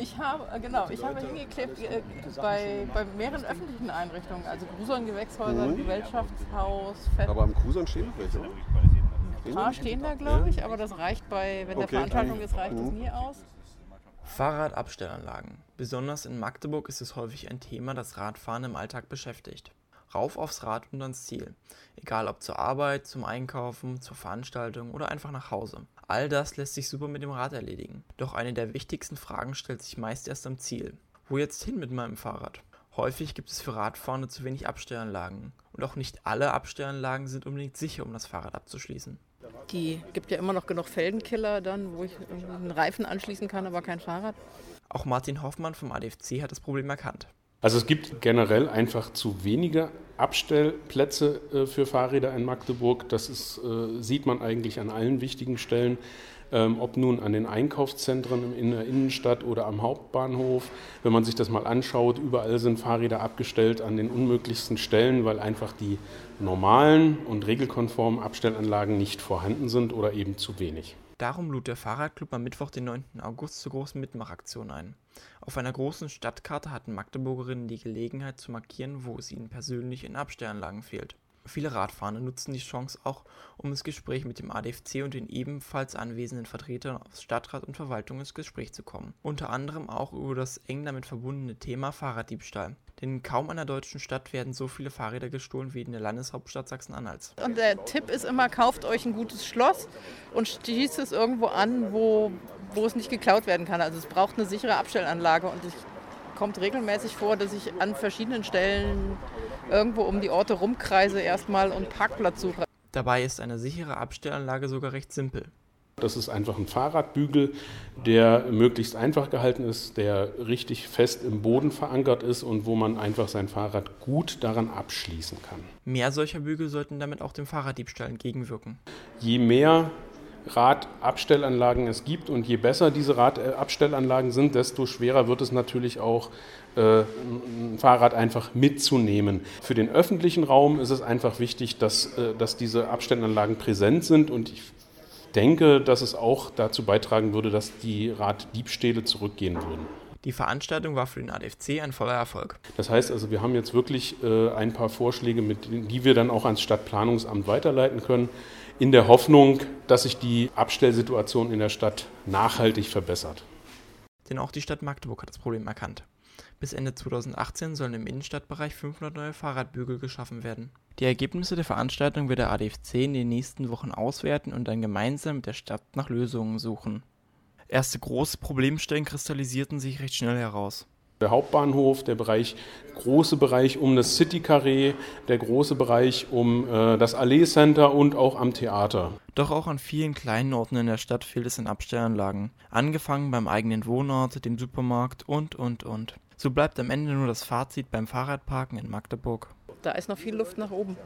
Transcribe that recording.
Ich habe, äh, genau, ich habe hingeklebt äh, bei, bei mehreren öffentlichen Einrichtungen, also Grusern, Gewächshäuser, Mhm. Gesellschaftshaus, Fest. Aber am Krusern stehen noch welche, oder? Ein paar stehen da, glaube ich, aber das reicht bei, wenn der Okay. Veranstaltung ist, reicht es Mhm. nie aus. Fahrradabstellanlagen. Besonders in Magdeburg ist es häufig ein Thema, das Radfahren im Alltag beschäftigt. Rauf aufs Rad und ans Ziel. Egal ob zur Arbeit, zum Einkaufen, zur Veranstaltung oder einfach nach Hause. All das lässt sich super mit dem Rad erledigen. Doch eine der wichtigsten Fragen stellt sich meist erst am Ziel. Wo jetzt hin mit meinem Fahrrad? Häufig gibt es für Radfahrende zu wenig Abstellanlagen. Und auch nicht alle Abstellanlagen sind unbedingt sicher, um das Fahrrad abzuschließen. Die gibt ja immer noch genug Feldenkiller dann, wo ich einen Reifen anschließen kann, aber kein Fahrrad. Auch Martin Hoffmann vom ADFC hat das Problem erkannt. Also es gibt generell einfach zu wenige Abstellplätze äh, für Fahrräder in Magdeburg. Das ist, äh, sieht man eigentlich an allen wichtigen Stellen, ähm, ob nun an den Einkaufszentren in der Innenstadt oder am Hauptbahnhof. Wenn man sich das mal anschaut, überall sind Fahrräder abgestellt an den unmöglichsten Stellen, weil einfach die normalen und regelkonformen Abstellanlagen nicht vorhanden sind oder eben zu wenig. Darum lud der Fahrradclub am Mittwoch, den 9. August, zur großen Mitmachaktion ein. Auf einer großen Stadtkarte hatten Magdeburgerinnen die Gelegenheit zu markieren, wo es ihnen persönlich in Abstellanlagen fehlt. Viele Radfahrer nutzen die Chance auch, um ins Gespräch mit dem ADFC und den ebenfalls anwesenden Vertretern aus Stadtrat und Verwaltung ins Gespräch zu kommen. Unter anderem auch über das eng damit verbundene Thema Fahrraddiebstahl. Denn in kaum einer deutschen Stadt werden so viele Fahrräder gestohlen wie in der Landeshauptstadt Sachsen-Anhalts. Und der Tipp ist immer, kauft euch ein gutes Schloss und schließt es irgendwo an, wo, wo es nicht geklaut werden kann. Also es braucht eine sichere Abstellanlage und es kommt regelmäßig vor, dass ich an verschiedenen Stellen irgendwo um die Orte rumkreise erstmal und Parkplatz suche. Dabei ist eine sichere Abstellanlage sogar recht simpel. Das ist einfach ein Fahrradbügel, der möglichst einfach gehalten ist, der richtig fest im Boden verankert ist und wo man einfach sein Fahrrad gut daran abschließen kann. Mehr solcher Bügel sollten damit auch dem Fahrraddiebstahl entgegenwirken. Je mehr Radabstellanlagen es gibt und je besser diese Radabstellanlagen sind, desto schwerer wird es natürlich auch, äh, ein Fahrrad einfach mitzunehmen. Für den öffentlichen Raum ist es einfach wichtig, dass, äh, dass diese Abstellanlagen präsent sind und ich denke, dass es auch dazu beitragen würde, dass die Raddiebstähle zurückgehen würden. Die Veranstaltung war für den ADFC ein voller Erfolg. Das heißt also, wir haben jetzt wirklich äh, ein paar Vorschläge, mit, die wir dann auch ans Stadtplanungsamt weiterleiten können, in der Hoffnung, dass sich die Abstellsituation in der Stadt nachhaltig verbessert. Denn auch die Stadt Magdeburg hat das Problem erkannt. Bis Ende 2018 sollen im Innenstadtbereich 500 neue Fahrradbügel geschaffen werden. Die Ergebnisse der Veranstaltung wird der ADFC in den nächsten Wochen auswerten und dann gemeinsam mit der Stadt nach Lösungen suchen. Erste große Problemstellen kristallisierten sich recht schnell heraus. Der Hauptbahnhof, der Bereich, große Bereich um das City Carré, der große Bereich um äh, das Allee Center und auch am Theater. Doch auch an vielen kleinen Orten in der Stadt fehlt es an Abstellanlagen. Angefangen beim eigenen Wohnort, dem Supermarkt und, und, und. So bleibt am Ende nur das Fazit beim Fahrradparken in Magdeburg. Da ist noch viel Luft nach oben.